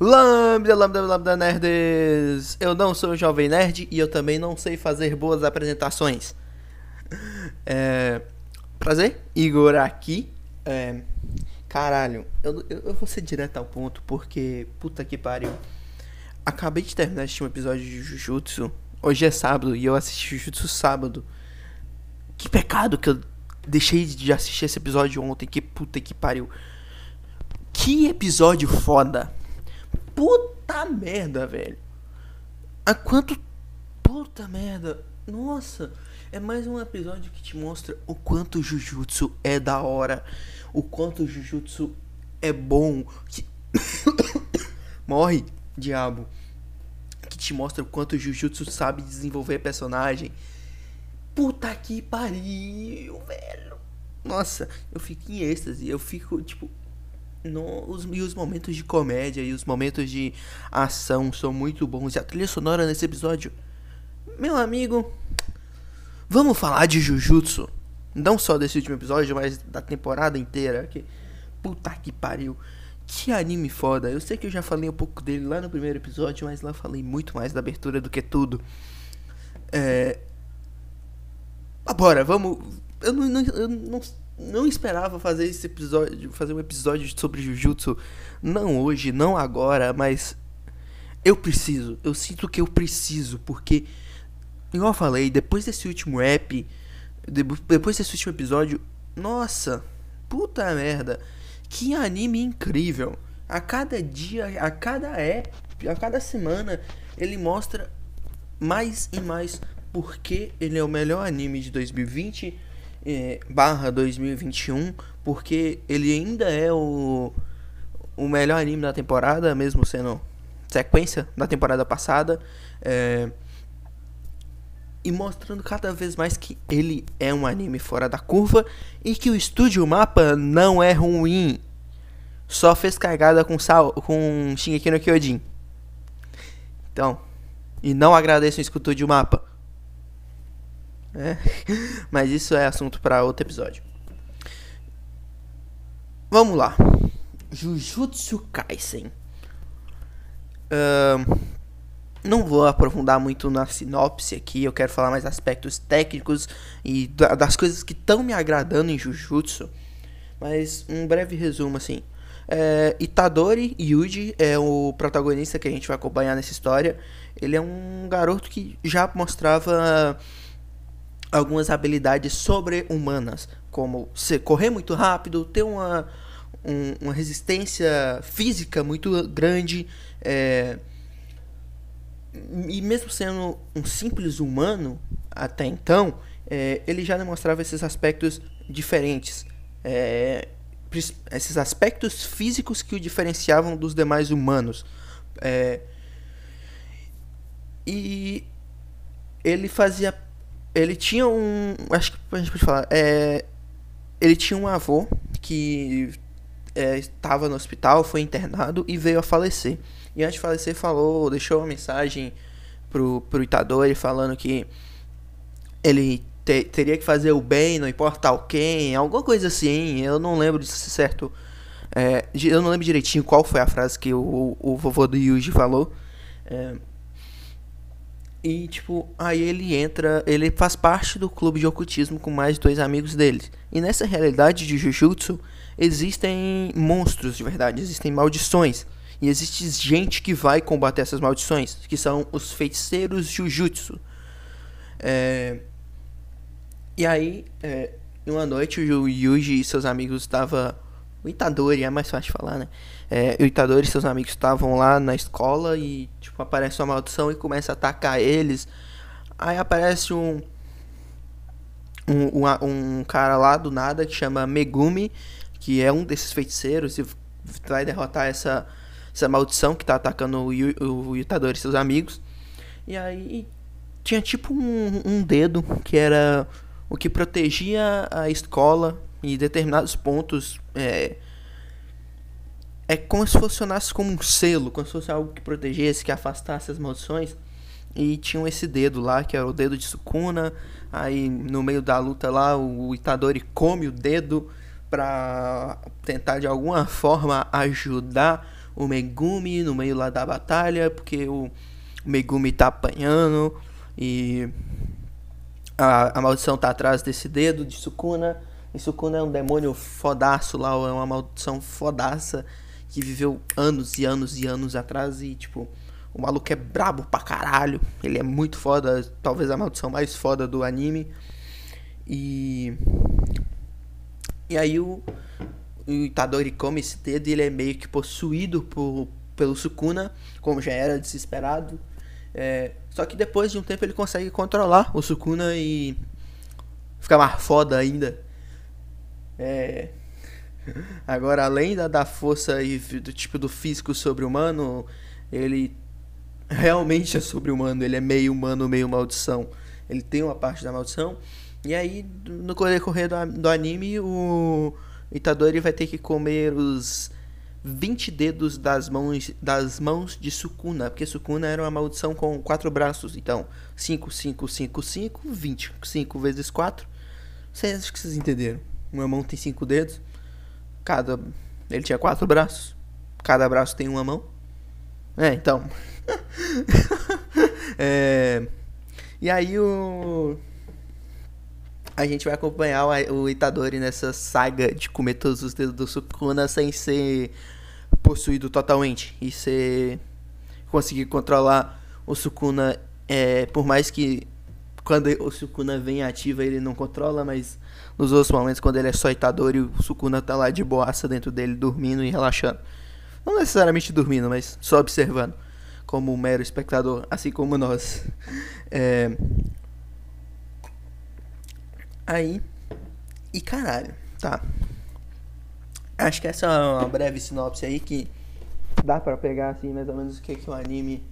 Lambda, lambda, lambda, nerds! Eu não sou um jovem nerd e eu também não sei fazer boas apresentações. É... Prazer, Igor aqui. É... Caralho, eu, eu, eu, vou ser direto ao ponto porque, puta que pariu. Acabei de terminar de um episódio de Jujutsu. Hoje é sábado e eu assisti Jujutsu sábado. Que pecado que eu deixei de assistir esse episódio ontem. Que puta que pariu. Que episódio foda. Puta merda, velho. A quanto. Puta merda. Nossa. É mais um episódio que te mostra o quanto Jujutsu é da hora. O quanto Jujutsu é bom. Que... Morre, diabo. Que te mostra o quanto Jujutsu sabe desenvolver personagem. Puta que pariu, velho. Nossa, eu fico em êxtase. Eu fico, tipo, no, os, e os momentos de comédia e os momentos de ação são muito bons. E a trilha sonora nesse episódio, meu amigo, vamos falar de Jujutsu. Não só desse último episódio, mas da temporada inteira. Que, puta que pariu. Que anime foda. Eu sei que eu já falei um pouco dele lá no primeiro episódio, mas lá falei muito mais da abertura do que tudo. É. Agora, vamos. Eu não, eu não não esperava fazer esse episódio, fazer um episódio sobre Jujutsu, não hoje, não agora, mas eu preciso, eu sinto que eu preciso, porque, igual eu falei, depois desse último app, depois desse último episódio, nossa, puta merda, que anime incrível. A cada dia, a cada app, a cada semana, ele mostra mais e mais porque ele é o melhor anime de 2020 é, barra 2021, porque ele ainda é o, o melhor anime da temporada, mesmo sendo sequência da temporada passada. É, e mostrando cada vez mais que ele é um anime fora da curva e que o estúdio Mapa não é ruim. Só fez cagada com Sal, com Shingeki no Kyojin. Então, e não agradeço o estúdio Mapa. É. Mas isso é assunto para outro episódio. Vamos lá. Jujutsu Kaisen. Uh, não vou aprofundar muito na sinopse aqui. Eu quero falar mais aspectos técnicos e das coisas que estão me agradando em Jujutsu. Mas um breve resumo assim. É, Itadori Yuji é o protagonista que a gente vai acompanhar nessa história. Ele é um garoto que já mostrava algumas habilidades sobre-humanas, como correr muito rápido, ter uma, um, uma resistência física muito grande, é, e mesmo sendo um simples humano até então, é, ele já demonstrava esses aspectos diferentes, é, esses aspectos físicos que o diferenciavam dos demais humanos. É, e ele fazia ele tinha um. Acho que a gente pode falar. É, ele tinha um avô que é, estava no hospital, foi internado e veio a falecer. E antes de falecer, falou, deixou uma mensagem pro, pro Itadori falando que ele te, teria que fazer o bem, não importa o quem, alguma coisa assim. Eu não lembro de certo. É, eu não lembro direitinho qual foi a frase que o, o vovô do Yuji falou. É, e, tipo, aí ele entra, ele faz parte do clube de ocultismo com mais dois amigos dele. E nessa realidade de Jujutsu, existem monstros de verdade, existem maldições. E existe gente que vai combater essas maldições, que são os feiticeiros Jujutsu. É... E aí, é... uma noite, o Yuji e seus amigos estavam o Itadori, é mais fácil de falar, né? É, o Itadori e seus amigos estavam lá na escola e, tipo, aparece uma maldição e começa a atacar eles. Aí aparece um, um, um, um cara lá do nada que chama Megumi, que é um desses feiticeiros e vai derrotar essa, essa maldição que tá atacando o, o, o Itadori e seus amigos. E aí tinha tipo um, um dedo que era o que protegia a escola em determinados pontos é, é como se funcionasse como um selo, como se fosse algo que protegesse, que afastasse as maldições. E tinham esse dedo lá, que era o dedo de Sukuna. Aí no meio da luta lá, o Itadori come o dedo pra tentar de alguma forma ajudar o Megumi no meio lá da batalha, porque o Megumi tá apanhando e a, a maldição tá atrás desse dedo de Sukuna. E Sukuna é um demônio fodaço lá, é uma maldição fodaça que viveu anos e anos e anos atrás e tipo, o maluco é brabo pra caralho. Ele é muito foda, talvez a maldição mais foda do anime. E e aí o, o Itadori come esse dedo e ele é meio que possuído por, pelo Sukuna, como já era desesperado. É, só que depois de um tempo ele consegue controlar o Sukuna e ficar mais foda ainda. É, agora, além da, da força e do tipo do físico sobre-humano, ele realmente é sobre-humano. Ele é meio humano, meio maldição. Ele tem uma parte da maldição. E aí, no decorrer do, do anime, o Itadori vai ter que comer os 20 dedos das mãos, das mãos de Sukuna, porque Sukuna era uma maldição com quatro braços, então 5, 5, 5, 5, 20, 5 vezes 4. Vocês acho que vocês entenderam. Uma mão tem cinco dedos, cada ele tinha quatro braços, cada braço tem uma mão. É, então. é, e aí o a gente vai acompanhar o Itadori nessa saga de comer todos os dedos do Sukuna sem ser possuído totalmente e ser conseguir controlar o Sukuna é, por mais que quando o Sukuna vem ativa ele não controla, mas nos outros momentos quando ele é só Itadori, o Sukuna tá lá de boaça dentro dele dormindo e relaxando. Não necessariamente dormindo, mas só observando como um mero espectador, assim como nós. É, Aí. E caralho, tá. Acho que essa é uma breve sinopse aí que dá para pegar assim mais ou menos o que, que o anime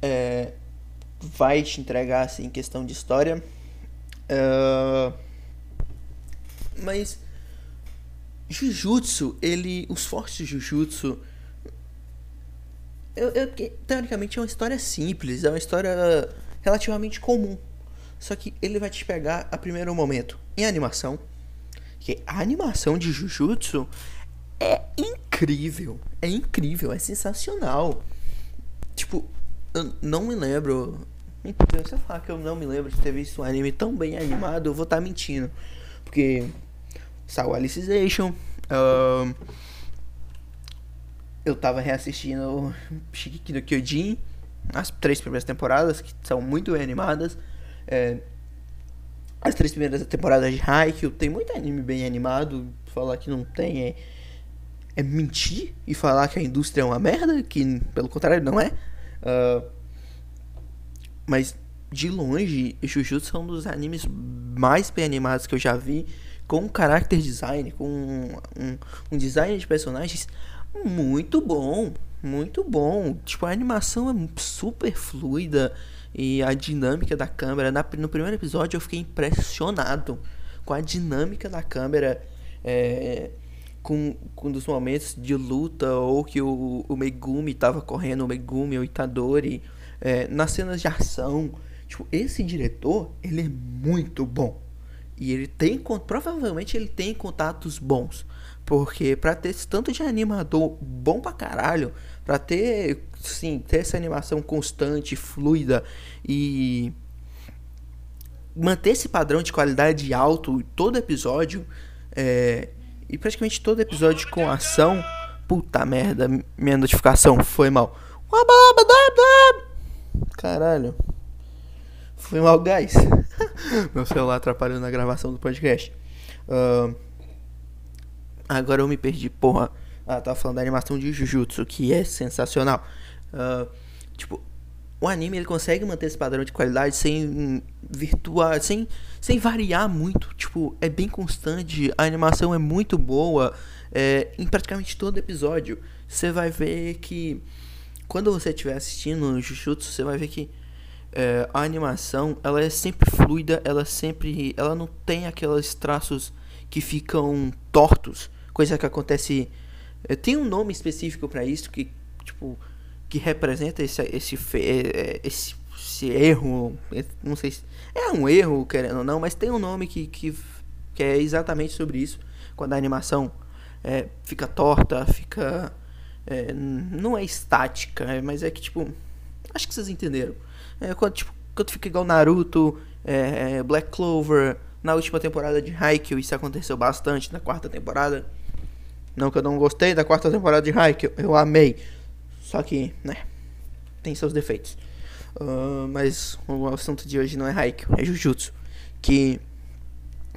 é, vai te entregar assim em questão de história. Uh, mas Jujutsu, ele. Os fortes de Jujutsu. Eu, eu, teoricamente é uma história simples, é uma história relativamente comum. Só que ele vai te pegar a primeiro momento em animação. Que a animação de Jujutsu é incrível. É incrível, é sensacional. Tipo, eu não me lembro. Se eu falar que eu não me lembro de ter visto um anime tão bem animado, eu vou estar tá mentindo. Porque saiu Alicization. Uh, eu tava reassistindo Shikiki no Kyojin. As três primeiras temporadas, que são muito bem animadas. É, as três primeiras temporadas de Haikyuu, tem muito anime bem animado. Falar que não tem é, é mentir e falar que a indústria é uma merda, que pelo contrário não é. Uh, mas de longe, Jujutsu é um dos animes mais bem animados que eu já vi, com um character design, com um, um, um design de personagens muito bom, muito bom. Tipo, a animação é super fluida e a dinâmica da câmera. Na, no primeiro episódio eu fiquei impressionado com a dinâmica da câmera. É, com, com dos momentos de luta ou que o, o Megumi tava correndo, o Megumi, o Itadori, é, nas cenas de ação. Tipo, esse diretor, ele é muito bom. E ele tem, provavelmente ele tem contatos bons. Porque pra ter esse tanto de animador bom pra caralho, pra ter, sim, ter essa animação constante, fluida e manter esse padrão de qualidade alto todo episódio, é, e praticamente todo episódio com ação. Puta merda, minha notificação foi mal. Caralho. Foi mal, guys. Meu celular atrapalhando a gravação do podcast. Uh, Agora eu me perdi, porra. Ah, tava falando da animação de Jujutsu, que é sensacional. Uh, tipo, o anime ele consegue manter esse padrão de qualidade sem virtuar, sem, sem variar muito. Tipo, é bem constante, a animação é muito boa. É, em praticamente todo episódio, você vai ver que quando você estiver assistindo Jujutsu, você vai ver que é, a animação ela é sempre fluida, ela sempre, ela não tem aqueles traços que ficam tortos coisa que acontece. Eh, tem um nome específico para isso que, tipo, que representa esse, esse, eh, eh, esse, esse erro. Não sei se é um erro, querendo ou não, mas tem um nome que, que, que é exatamente sobre isso. Quando a animação é, fica torta, fica É, não é estática, é, mas é que, tipo. Acho que vocês entenderam. É, quando, tipo, quando fica igual Naruto, é, é, Black Clover, na última temporada de Haikyuu, isso aconteceu bastante na quarta temporada. Não que eu não gostei da quarta temporada de Haikyuu, eu amei. Só que, né, tem seus defeitos. Uh, mas o assunto de hoje não é Haikyuu, é Jujutsu. Que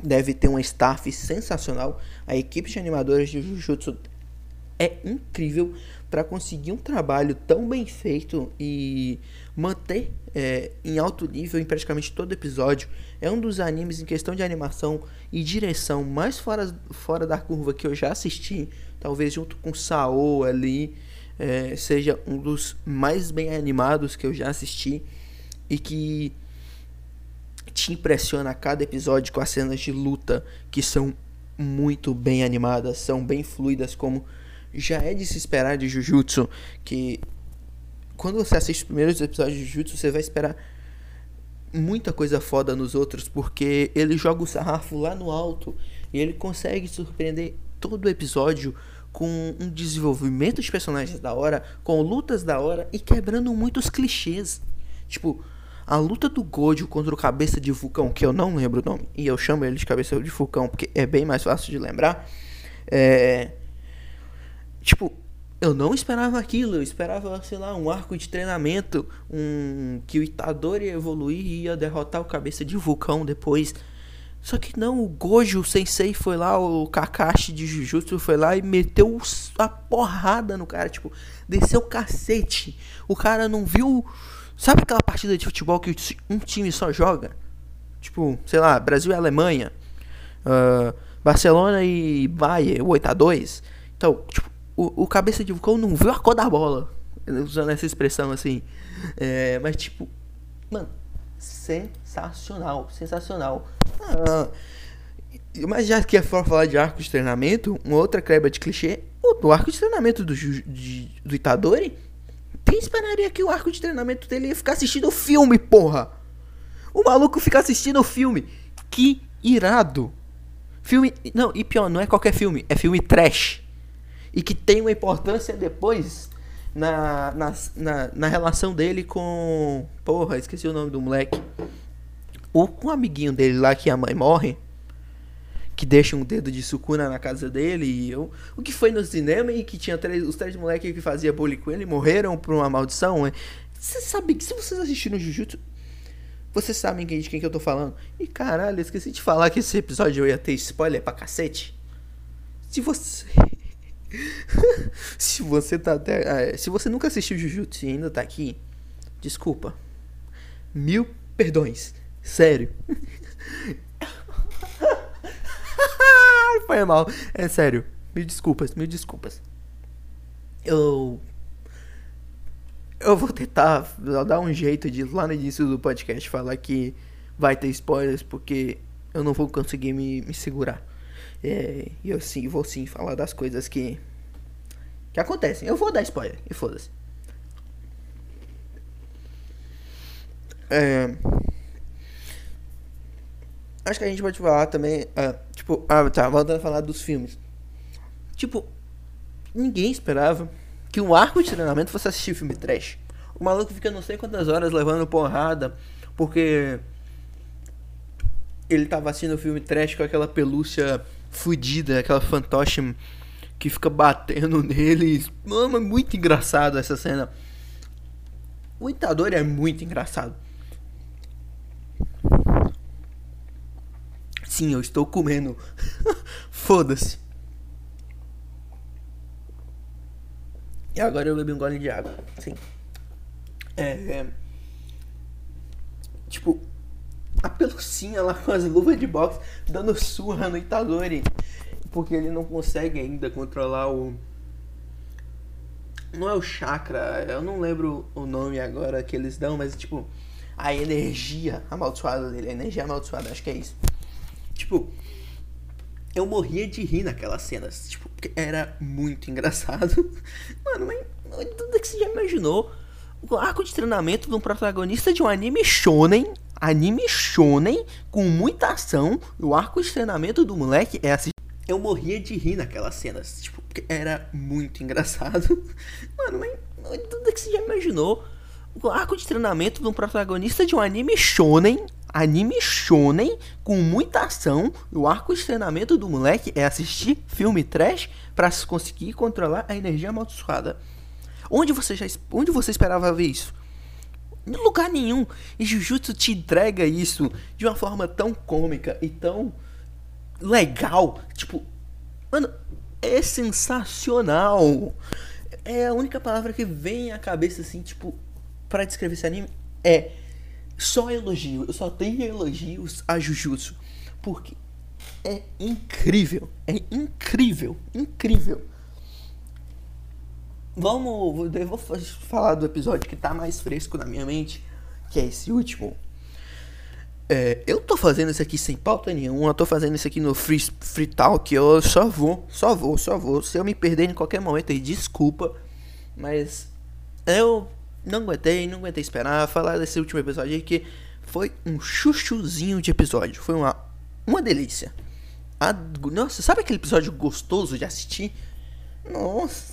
deve ter um staff sensacional. A equipe de animadores de Jujutsu é incrível para conseguir um trabalho tão bem feito e manter é, em alto nível em praticamente todo episódio. É um dos animes em questão de animação e direção mais fora, fora da curva que eu já assisti. Talvez junto com Sao ali. É, seja um dos mais bem animados que eu já assisti. E que te impressiona a cada episódio com as cenas de luta que são muito bem animadas, são bem fluidas, como já é de se esperar de Jujutsu, que quando você assiste os primeiros episódios de Jujutsu, você vai esperar muita coisa foda nos outros, porque ele joga o sarrafo lá no alto e ele consegue surpreender todo o episódio com um desenvolvimento de personagens da hora, com lutas da hora e quebrando muitos clichês. Tipo, a luta do Gojo contra o Cabeça de Vulcão, que eu não lembro o nome, e eu chamo ele de Cabeça de Vulcão porque é bem mais fácil de lembrar. É. Tipo, eu não esperava aquilo, eu esperava, sei lá, um arco de treinamento, um que o Itadori ia evoluir e ia derrotar o Cabeça de Vulcão depois. Só que não, o Gojo Sensei foi lá, o Kakashi de Jujutsu foi lá e meteu a porrada no cara, tipo, desceu o cacete. O cara não viu Sabe aquela partida de futebol que um time só joga? Tipo, sei lá, Brasil e Alemanha. Uh, Barcelona e Bayern, 8x2. Então, tipo, o, o cabeça de vulcão não viu a cor da bola. Usando essa expressão assim. É, mas, tipo, mano, sensacional. Sensacional. Ah, mas já que é for falar de arco de treinamento, uma outra creba de clichê, o, o arco de treinamento do, de, do Itadori quem esperaria que o arco de treinamento dele ia ficar assistindo o filme, porra? O maluco fica assistindo o filme. Que irado. Filme. Não, e pior, não é qualquer filme, é filme trash. E que tem uma importância depois na, na, na, na relação dele com. Porra, esqueci o nome do moleque. O, um amiguinho dele lá que a mãe morre que deixa um dedo de sucuna na casa dele e eu, o que foi no cinema e que tinha três, os três moleques que fazia bullying com ele morreram por uma maldição. Você sabe que se vocês assistiram Jujutsu, vocês sabem de quem que eu tô falando. E caralho, esqueci de falar que esse episódio eu ia ter spoiler pra cacete. Se você se você tá até, ah, se você nunca assistiu Jujutsu e ainda tá aqui, desculpa. Mil perdões. Sério. Foi mal. É sério. Mil desculpas, mil desculpas. Eu. Eu vou tentar dar um jeito de lá no início do podcast falar que vai ter spoilers, porque eu não vou conseguir me, me segurar. É, e eu sim, vou sim falar das coisas que. que acontecem. Eu vou dar spoiler, e foda-se. É. Acho que a gente pode falar também. Uh, tipo, ah, tá, voltando a falar dos filmes. Tipo, ninguém esperava que um arco de treinamento fosse assistir filme trash. O maluco fica não sei quantas horas levando porrada porque ele tava assistindo o filme trash com aquela pelúcia fudida, aquela fantoche que fica batendo nele. Mano, é muito engraçado essa cena. O Itadori é muito engraçado. Sim, eu estou comendo. Foda-se. E agora eu bebi um gole de água. Sim. É, é. Tipo, a pelucinha lá com as luvas de boxe dando surra no Itadori. Porque ele não consegue ainda controlar o. Não é o chakra, eu não lembro o nome agora que eles dão, mas tipo, a energia amaldiçoada dele, a energia amaldiçoada, acho que é isso. Tipo, eu morria de rir naquelas cenas. Tipo, era muito engraçado. Mano, mas tudo que você já imaginou. O arco de treinamento de um protagonista de um anime shonen. Anime shonen com muita ação. O arco de treinamento do moleque é assim. eu morria de rir naquelas cenas. Tipo, era muito engraçado. Mano, mas tudo que você já imaginou. O arco de treinamento de um protagonista de um anime shonen. Anime shonen com muita ação. O arco de treinamento do moleque é assistir filme trash para conseguir controlar a energia amaldiçoada. Onde você já onde você esperava ver isso? Em lugar nenhum. E Jujutsu te entrega isso de uma forma tão cômica e tão legal. Tipo, mano, é sensacional. É a única palavra que vem à cabeça, assim, tipo, para descrever esse anime é só elogio. Eu só tenho elogios a Jujutsu. Porque é incrível. É incrível. Incrível. Vamos. Eu vou falar do episódio que tá mais fresco na minha mente. Que é esse último. É, eu tô fazendo isso aqui sem pauta nenhuma, tô fazendo isso aqui no Free, free Talk, eu só vou, só vou, só vou. Se eu me perder em qualquer momento aí, desculpa. Mas eu não aguentei, não aguentei esperar falar desse último episódio aí que foi um chuchuzinho de episódio. Foi uma, uma delícia. A, nossa, sabe aquele episódio gostoso de assistir? Nossa,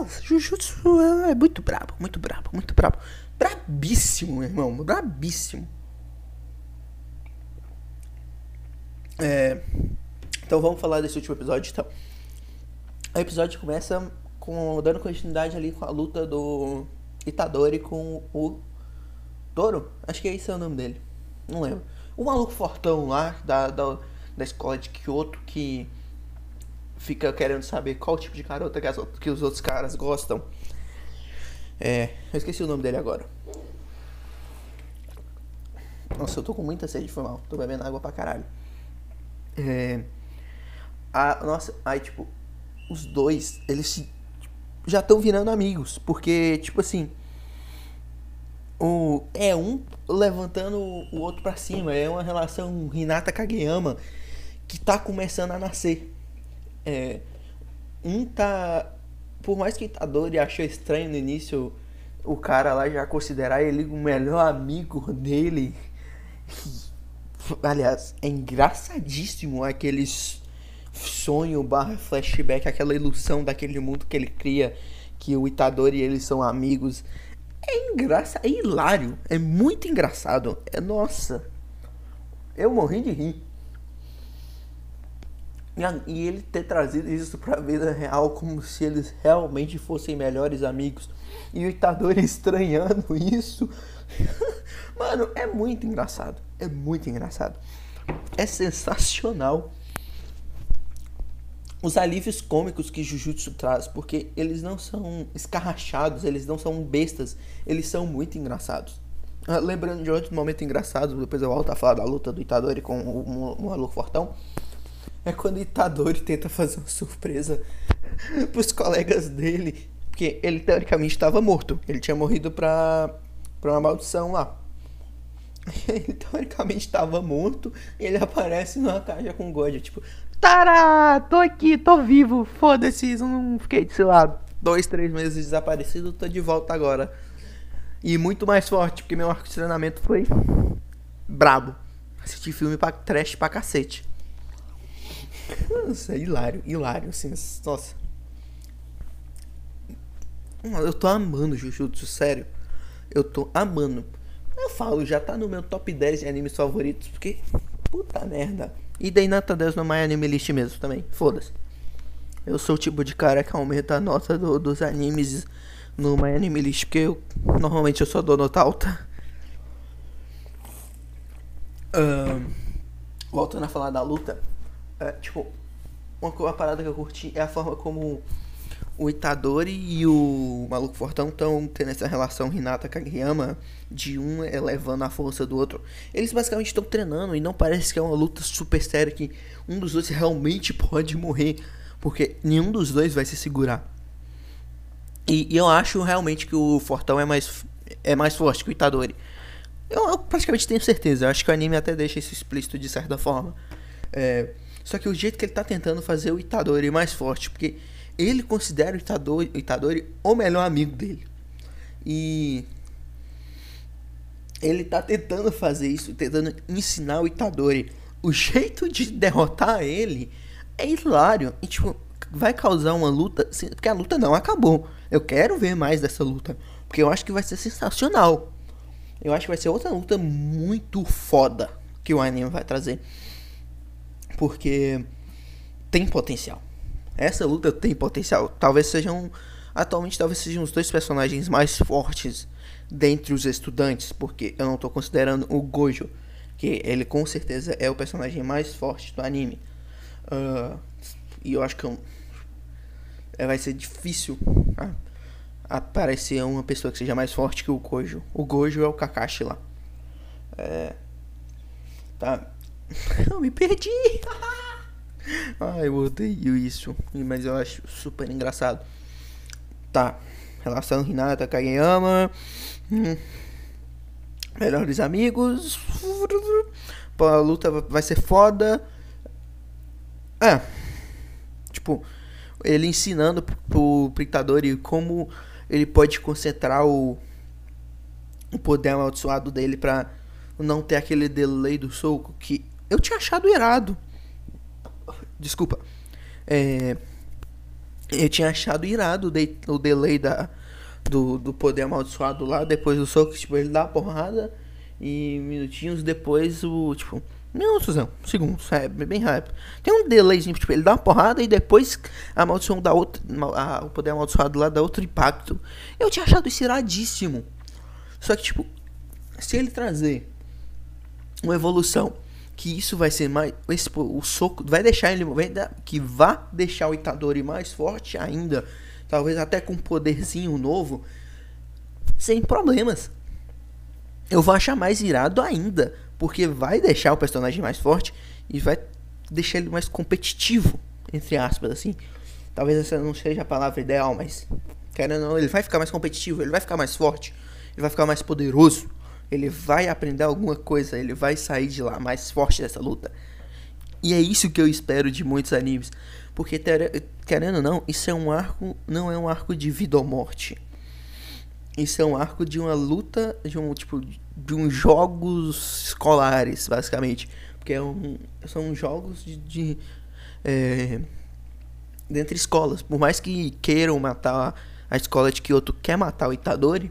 nossa, Jujutsu é muito brabo, muito brabo, muito brabo. Brabíssimo, meu irmão, brabíssimo. É, então vamos falar desse último episódio. Então. O episódio começa com dando continuidade ali com a luta do Itadori com o Toro. Acho que esse é o nome dele. Não lembro. O maluco fortão lá da, da, da escola de Kyoto que fica querendo saber qual tipo de garota que, as, que os outros caras gostam. É, eu esqueci o nome dele agora. Nossa, eu tô com muita sede, foi mal. Tô bebendo água pra caralho. É, a, nossa, aí tipo, os dois, eles se, já estão virando amigos, porque tipo assim, o é um levantando o outro para cima, é uma relação Hinata Kageyama que tá começando a nascer. É, um tá por mais que Itadori achou estranho no início o cara lá já considerar ele o melhor amigo dele Aliás, é engraçadíssimo aqueles sonho barra flashback, aquela ilusão daquele mundo que ele cria, que o Itadori e eles são amigos. É engraçado, é hilário, é muito engraçado. É nossa. Eu morri de rir. E ele ter trazido isso pra vida real como se eles realmente fossem melhores amigos. E o Itadori estranhando isso. Mano, é muito engraçado. É muito engraçado. É sensacional os alívios cômicos que Jujutsu traz, porque eles não são escarrachados, eles não são bestas, eles são muito engraçados. Ah, lembrando de outro momento engraçado, depois eu volto a falar da luta do Itadori com o maluco fortão. É quando o Itadori tenta fazer uma surpresa pros colegas dele. Porque ele teoricamente estava morto. Ele tinha morrido pra, pra uma maldição lá. ele teoricamente estava morto e ele aparece numa caixa com God, tipo, tará, tô aqui, tô vivo, foda-se, não fiquei, sei lá, dois, três meses desaparecido, tô de volta agora. E muito mais forte, porque meu arco de treinamento foi brabo. Assisti filme pra trash pra cacete. Nossa, hilário, hilário, assim, nossa. Eu tô amando Jujutsu, sério. Eu tô amando. Eu falo, já tá no meu top 10 de animes favoritos, porque. Puta merda. E daí nota 10 no My Anime List mesmo também. Foda-se. Eu sou o tipo de cara que aumenta a nota do, dos animes no My Anime List, porque eu normalmente eu só dou nota alta. Uh, voltando a falar da luta, é, tipo, uma, uma parada que eu curti é a forma como o Itadori e o Maluco Fortão estão tendo essa relação Hinata Kageyama de um elevando a força do outro. Eles basicamente estão treinando e não parece que é uma luta super séria que um dos dois realmente pode morrer, porque nenhum dos dois vai se segurar. E, e eu acho realmente que o Fortão é mais é mais forte que o Itadori. Eu, eu, praticamente tenho certeza. Eu acho que o anime até deixa isso explícito de certa forma. É, só que o jeito que ele tá tentando fazer o Itadori mais forte, porque ele considera o Itadori, o Itadori o melhor amigo dele. E ele tá tentando fazer isso, tentando ensinar o Itadori o jeito de derrotar ele é hilário. E, tipo, vai causar uma luta. Porque a luta não acabou. Eu quero ver mais dessa luta. Porque eu acho que vai ser sensacional. Eu acho que vai ser outra luta muito foda que o anime vai trazer. Porque tem potencial. Essa luta tem potencial. Talvez sejam. Atualmente talvez sejam os dois personagens mais fortes dentre os estudantes. Porque eu não estou considerando o Gojo. Que ele com certeza é o personagem mais forte do anime. Uh, e eu acho que eu, é, vai ser difícil ah, aparecer uma pessoa que seja mais forte que o Gojo. O Gojo é o Kakashi lá. É. Tá. Eu me perdi! Ai, eu odeio isso. Mas eu acho super engraçado. Tá. Relação Hinata Kageyama. Hum. Melhores amigos. Pô, a luta vai ser foda. É. Tipo, ele ensinando pro, Itadori como ele pode concentrar o, o poder amaldiçoado dele pra não ter aquele delay do soco que eu tinha achado irado. Desculpa. É, eu tinha achado irado o, de, o delay da, do, do poder amaldiçoado lá depois do soco. Tipo, ele dá a porrada e minutinhos depois o. Tipo, minutos não, segundos, é bem rápido. Tem um delayzinho, tipo, ele dá uma porrada e depois a maldição dá outro. A, o poder amaldiçoado lá dá outro impacto. Eu tinha achado isso iradíssimo. Só que, tipo, se ele trazer uma evolução que isso vai ser mais. Esse, o soco vai deixar ele. Vai que vá deixar o Itadori mais forte ainda. Talvez até com um poderzinho novo. Sem problemas. Eu vou achar mais irado ainda. Porque vai deixar o personagem mais forte. E vai deixar ele mais competitivo. Entre aspas, assim. Talvez essa não seja a palavra ideal, mas. Querendo ou não, ele vai ficar mais competitivo. Ele vai ficar mais forte. Ele vai ficar mais poderoso ele vai aprender alguma coisa, ele vai sair de lá mais forte dessa luta. E é isso que eu espero de muitos animes. Porque, querendo ou não, isso é um arco, não é um arco de vida ou morte. Isso é um arco de uma luta, de um tipo, de uns jogos escolares, basicamente. Porque é um, são jogos de. de é, dentre escolas. Por mais que queiram matar a escola de Kyoto, quer matar o Itadori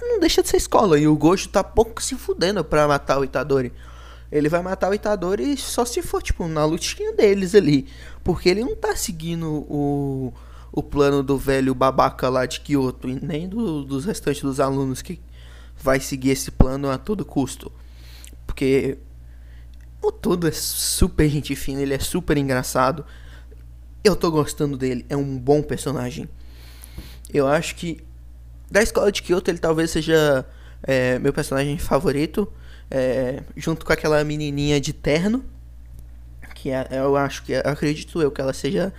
não deixa de ser escola. E o Gojo tá pouco se fudendo pra matar o Itadori. Ele vai matar o Itadori só se for, tipo, na lutinha deles ali. Porque ele não tá seguindo o, o plano do velho babaca lá de Kyoto. E nem do, dos restantes dos alunos que vai seguir esse plano a todo custo. Porque o todo é super gente fina, ele é super engraçado. Eu tô gostando dele, é um bom personagem. Eu acho que da escola de Kyoto, ele talvez seja é, meu personagem favorito, é, junto com aquela menininha de terno, que é, eu acho que, acredito eu, que ela seja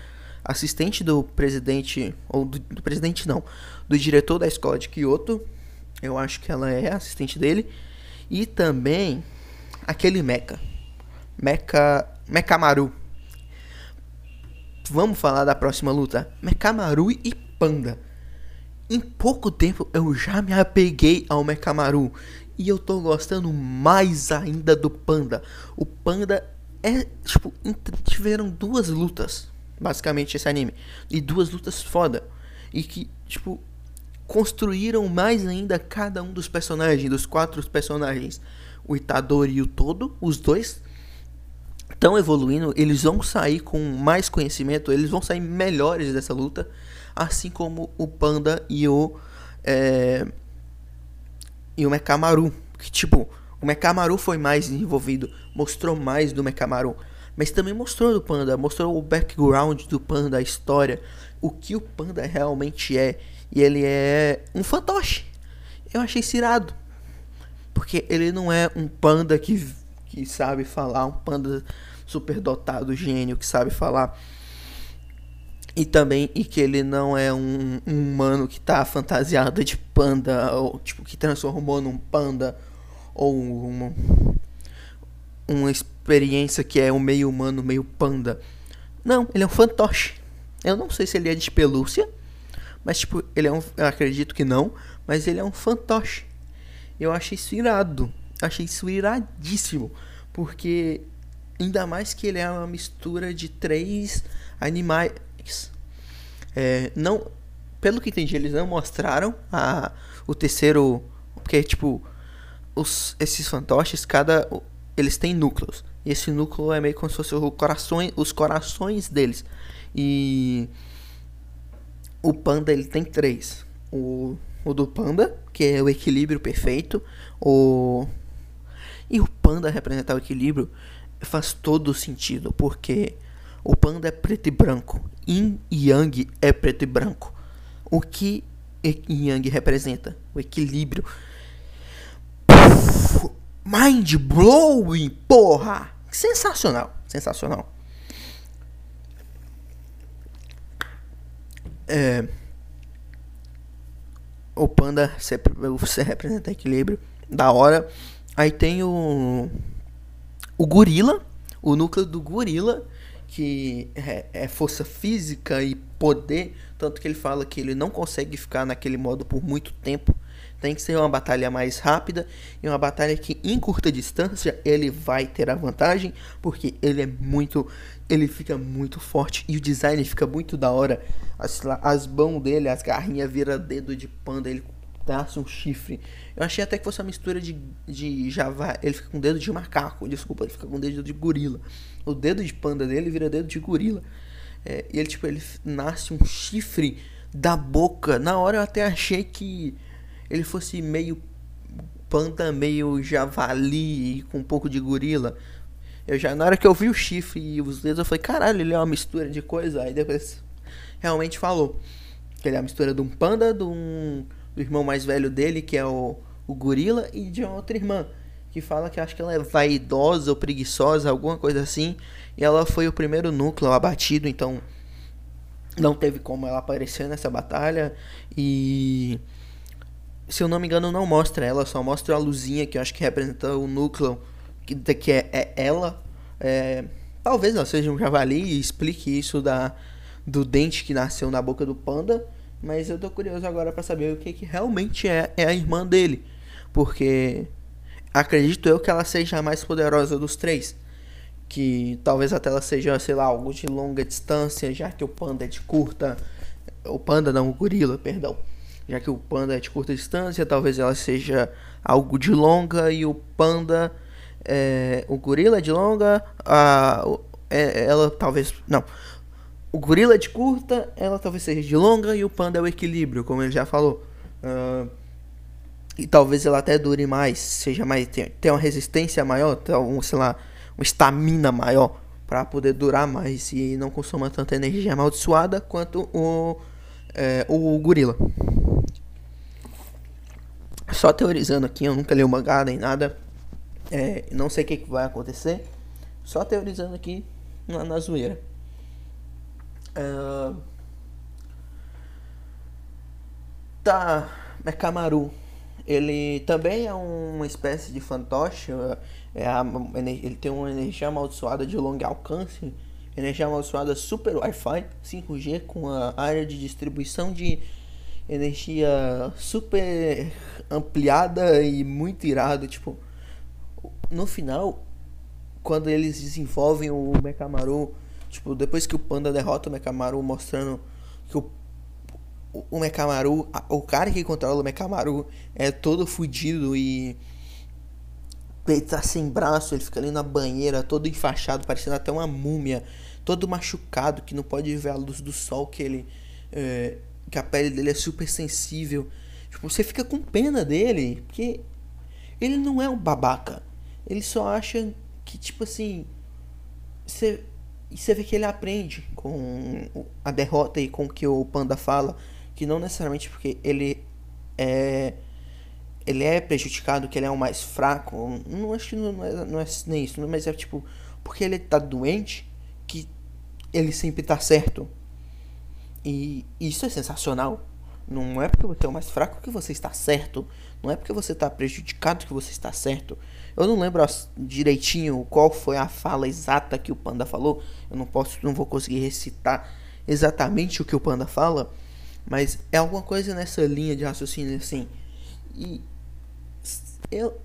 assistente do presidente, ou do, do, presidente não, do diretor da escola de Kyoto, eu acho que ela é assistente dele, e também aquele Mecha, Mecha, Mekamaru. Vamos falar da próxima luta, Mekamaru e Panda. Em pouco tempo eu já me apeguei ao Mekamaru e eu tô gostando mais ainda do Panda. O Panda é, tipo, tiveram duas lutas, basicamente esse anime, e duas lutas foda. E que, tipo, construíram mais ainda cada um dos personagens, dos quatro personagens, o Itadori e o Todo, os dois estão evoluindo, eles vão sair com mais conhecimento, eles vão sair melhores dessa luta assim como o Panda e o é, e o Mekamaru, que tipo, o Mekamaru foi mais envolvido, mostrou mais do Mekamaru, mas também mostrou do Panda, mostrou o background do Panda, a história, o que o Panda realmente é, e ele é um fantoche. Eu achei cirado. Porque ele não é um panda que, que sabe falar, um panda super dotado, gênio que sabe falar e também e que ele não é um, um humano que tá fantasiado de panda, ou tipo, que transformou num panda, ou uma, uma experiência que é um meio humano, meio panda. Não, ele é um fantoche. Eu não sei se ele é de pelúcia, mas tipo, ele é um. Eu acredito que não, mas ele é um fantoche. Eu achei isso irado. Achei isso iradíssimo. Porque Ainda mais que ele é uma mistura de três animais. É, não, pelo que entendi, eles não mostraram a, o terceiro. Porque, tipo, os, esses fantoches, cada. Eles têm núcleos. E esse núcleo é meio como se fosse o corações, os corações deles. E. O panda ele tem três. O, o do panda, que é o equilíbrio perfeito. O. E o panda representar o equilíbrio faz todo sentido, porque o panda é preto e branco, Yin e Yang é preto e branco. O que Yin Yang representa? O equilíbrio. mind blowing, porra! Sensacional, sensacional. É, o panda você representa equilíbrio, da hora. Aí tem o o gorila, o núcleo do gorila, que é, é, força física e poder, tanto que ele fala que ele não consegue ficar naquele modo por muito tempo. Tem que ser uma batalha mais rápida e uma batalha que em curta distância ele vai ter a vantagem, porque ele é muito, ele fica muito forte e o design fica muito da hora. As, as mãos dele, as garrinhas vira dedo de panda, ele traça um chifre. Eu achei até que fosse uma mistura de, de Java. Ele fica com dedo de macaco, desculpa, ele fica com dedo de gorila. O dedo de panda dele vira dedo de gorila. É, e ele, tipo, ele nasce um chifre da boca. Na hora eu até achei que ele fosse meio panda, meio javali, com um pouco de gorila. Eu já, na hora que eu vi o chifre e os dedos, eu falei, caralho, ele é uma mistura de coisa. Aí depois realmente falou que ele é a mistura de um panda, de um do irmão mais velho dele, que é o, o gorila, e de uma outra irmã, que fala que acho que ela é vaidosa ou preguiçosa, alguma coisa assim. E ela foi o primeiro núcleo abatido, então não teve como ela aparecer nessa batalha. E se eu não me engano, não mostra ela, só mostra a luzinha que eu acho que representa o núcleo, que, que é, é ela. É, talvez ela seja um javali e explique isso da, do dente que nasceu na boca do panda. Mas eu tô curioso agora para saber o que, que realmente é, é a irmã dele. Porque acredito eu que ela seja a mais poderosa dos três. Que talvez até ela seja, sei lá, algo de longa distância, já que o panda é de curta. O panda não, o gorila, perdão. Já que o panda é de curta distância, talvez ela seja algo de longa e o panda. É, o gorila é de longa, a, é, ela talvez. Não o gorila é de curta, ela talvez seja de longa e o panda é o equilíbrio, como ele já falou. Uh, e talvez ela até dure mais, seja mais tenha, uma resistência maior, tenha um, sei lá, uma estamina maior para poder durar mais e não consuma tanta energia amaldiçoada quanto o é, o gorila. Só teorizando aqui, eu nunca li o mangá nem nada. É, não sei o que, que vai acontecer. Só teorizando aqui na, na zoeira. Uh, tá, Mekamaru. Ele também é uma espécie de fantoche. É a, ele tem uma energia amaldiçoada de longo alcance. Energia amaldiçoada super Wi-Fi 5G com a área de distribuição de energia super ampliada e muito irado. Tipo, no final, quando eles desenvolvem o Mekamaru Tipo, depois que o Panda derrota o Mekamaru, mostrando que o, o, o Mekamaru, o cara que controla o Mekamaru é todo fudido e ele tá sem braço, ele fica ali na banheira, todo enfaixado, parecendo até uma múmia, todo machucado, que não pode ver a luz do sol, que ele. É, que a pele dele é super sensível. Tipo, você fica com pena dele, porque ele não é um babaca. Ele só acha que, tipo assim. Você e você vê que ele aprende com a derrota e com o que o Panda fala, que não necessariamente porque ele é ele é prejudicado, que ele é o mais fraco, não acho que não é, não é nem isso, mas é tipo, porque ele tá doente, que ele sempre tá certo. E isso é sensacional. Não é porque você é o mais fraco que você está certo. Não é porque você está prejudicado que você está certo. Eu não lembro direitinho qual foi a fala exata que o Panda falou. Eu não posso, não vou conseguir recitar exatamente o que o Panda fala, mas é alguma coisa nessa linha de raciocínio assim. E eu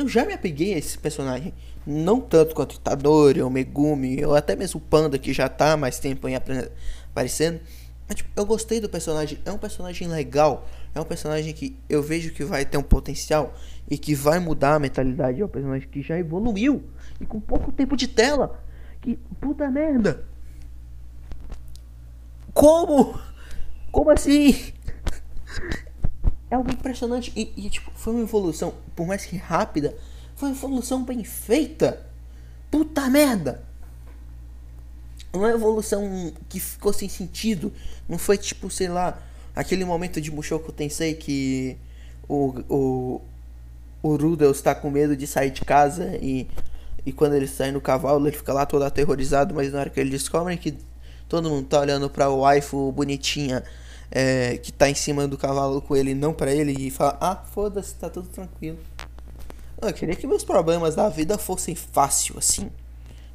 eu já me apeguei a esse personagem. Não tanto quanto Itadori ou Megumi, ou até mesmo o Panda, que já tá há mais tempo em aparecendo. Mas, tipo, eu gostei do personagem. É um personagem legal. É um personagem que eu vejo que vai ter um potencial e que vai mudar a mentalidade. É um personagem que já evoluiu. E com pouco tempo de tela. Que puta merda. Como? Como assim? É algo impressionante. E, e, tipo, foi uma evolução, por mais que rápida, foi uma evolução bem feita. Puta merda! Uma evolução que ficou sem sentido. Não foi tipo, sei lá, aquele momento de Mushoku Tensei que o, o, o Rudel está com medo de sair de casa e, e quando ele sai no cavalo ele fica lá todo aterrorizado, mas na hora que ele descobre que todo mundo tá olhando pra waifu bonitinha é, que tá em cima do cavalo com ele, não para ele, e fala: Ah, foda-se, tá tudo tranquilo. Eu queria que meus problemas da vida fossem fácil assim.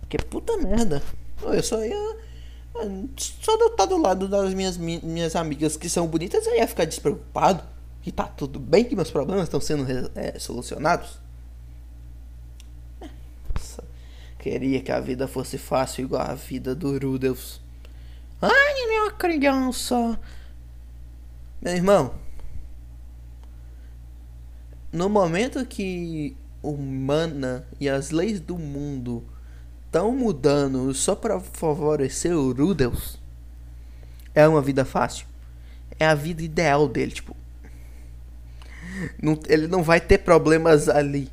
Porque puta merda. Eu só ia. Só de eu estar do lado das minhas, minhas amigas que são bonitas, eu ia ficar despreocupado. Que tá tudo bem, que meus problemas estão sendo é, solucionados. Nossa, queria que a vida fosse fácil igual a vida do Rudolf. Ai, minha criança. Meu irmão, no momento que o mana e as leis do mundo estão mudando só para favorecer o Rudels, é uma vida fácil. É a vida ideal dele, tipo. Não, ele não vai ter problemas ali.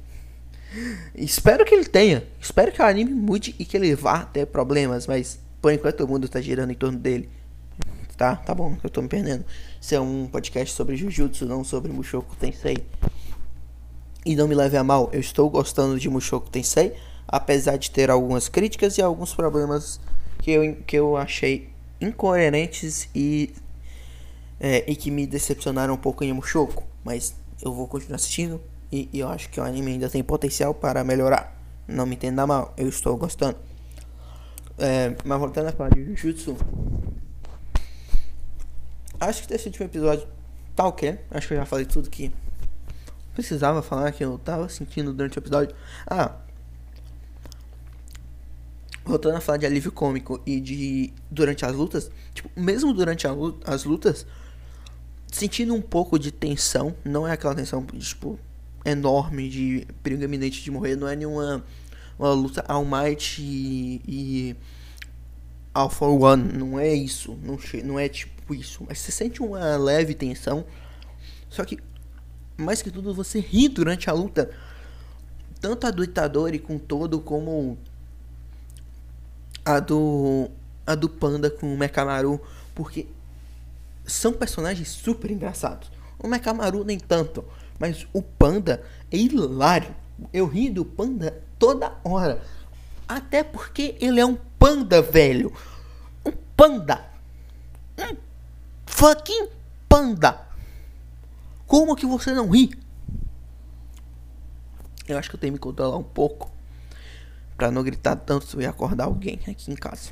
Espero que ele tenha. Espero que o anime mude e que ele vá ter problemas, mas por enquanto o mundo tá girando em torno dele. Tá? Tá bom, eu tô me perdendo. Isso é um podcast sobre Jujutsu, não sobre Mushoku Tensei. E não me leve a mal, eu estou gostando de Mushoku Tensei, apesar de ter algumas críticas e alguns problemas que eu, que eu achei incoerentes e, é, e que me decepcionaram um pouco em Mushoku. Mas eu vou continuar assistindo e, e eu acho que o anime ainda tem potencial para melhorar. Não me entenda mal, eu estou gostando. É, mas voltando a falar de Jujutsu, acho que esse último episódio tá ok. Acho que eu já falei tudo que precisava falar, que eu tava sentindo durante o episódio. Ah, voltando a falar de alívio cômico e de durante as lutas, tipo, mesmo durante as lutas, sentindo um pouco de tensão, não é aquela tensão, tipo, enorme de perigo iminente de morrer, não é nenhuma uma luta All Might e, e All for One, não é isso, não, não é tipo isso, mas você sente uma leve tensão, só que mais que tudo você ri durante a luta, tanto a do Itadori com todo como a do a do Panda com o Mekamaru, porque são personagens super engraçados. O Mekamaru nem tanto, mas o Panda é hilário. Eu ri do Panda toda hora. Até porque ele é um panda, velho. Um panda. Um fucking panda. Como que você não ri? Eu acho que eu tenho que me controlar um pouco. Pra não gritar tanto ia acordar alguém aqui em casa.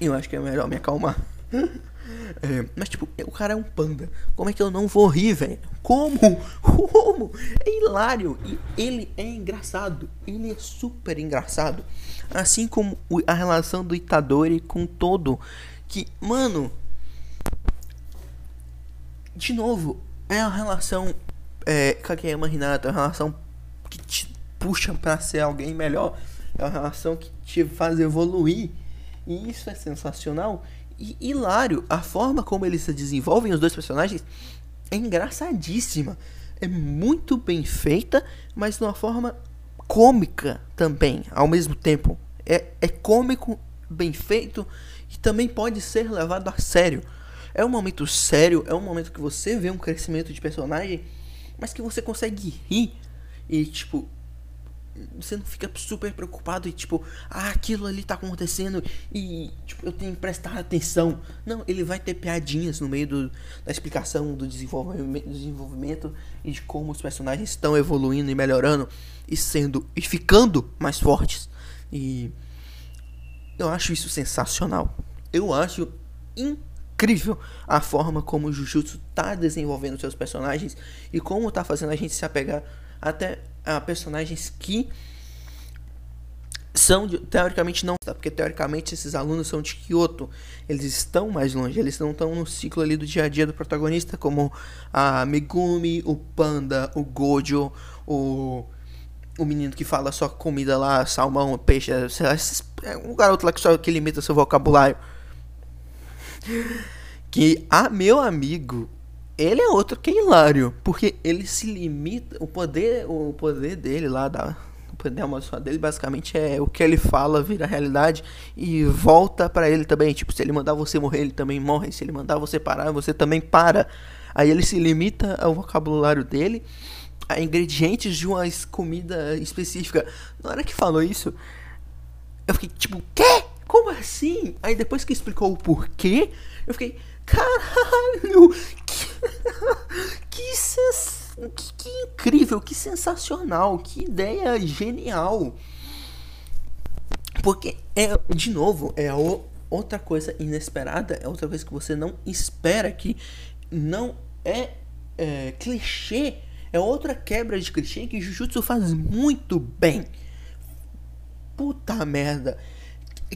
Eu acho que é melhor me acalmar. É, mas tipo, o cara é um panda. Como é que eu não vou rir, velho? Como? Como? É hilário. E ele é engraçado. Ele é super engraçado. Assim como a relação do Itadori com todo. Que, mano. De novo, é a relação. É, Kakeyama Hinata, é uma relação que te puxa para ser alguém melhor. É uma relação que te faz evoluir. E isso é sensacional. E hilário, a forma como eles se desenvolvem, os dois personagens, é engraçadíssima. É muito bem feita, mas de uma forma cômica também, ao mesmo tempo. É, é cômico, bem feito e também pode ser levado a sério. É um momento sério, é um momento que você vê um crescimento de personagem, mas que você consegue rir e, tipo, você não fica super preocupado e tipo, ah, aquilo ali tá acontecendo e tipo, eu tenho que prestar atenção. Não, ele vai ter piadinhas no meio do, da explicação do desenvolvimento, desenvolvimento e de como os personagens estão evoluindo e melhorando e sendo e ficando mais fortes. E eu acho isso sensacional. Eu acho incrível a forma como o Jujutsu tá desenvolvendo seus personagens e como tá fazendo a gente se apegar até a personagens que são de, teoricamente não, tá? porque teoricamente esses alunos são de Kyoto, eles estão mais longe, eles não estão no ciclo ali do dia a dia do protagonista, como a Megumi, o Panda, o Gojo, o o menino que fala só comida lá, salmão, peixe, sei lá, é um garoto lá que só que limita seu vocabulário. Que a meu amigo, ele é outro que é hilário, porque ele se limita, o poder, o poder dele lá da o poder amaldiçoado dele basicamente é o que ele fala vira realidade e volta para ele também, tipo, se ele mandar você morrer, ele também morre, se ele mandar você parar, você também para. Aí ele se limita ao vocabulário dele a ingredientes de uma comida específica. Na hora que falou isso, eu fiquei tipo, quê? Como assim? Aí depois que explicou o porquê, eu fiquei, caralho, que, sens, que, que incrível, que sensacional, que ideia genial. Porque é, de novo, é o, outra coisa inesperada, é outra coisa que você não espera que não é, é clichê é outra quebra de clichê que Jujutsu faz muito bem. Puta merda.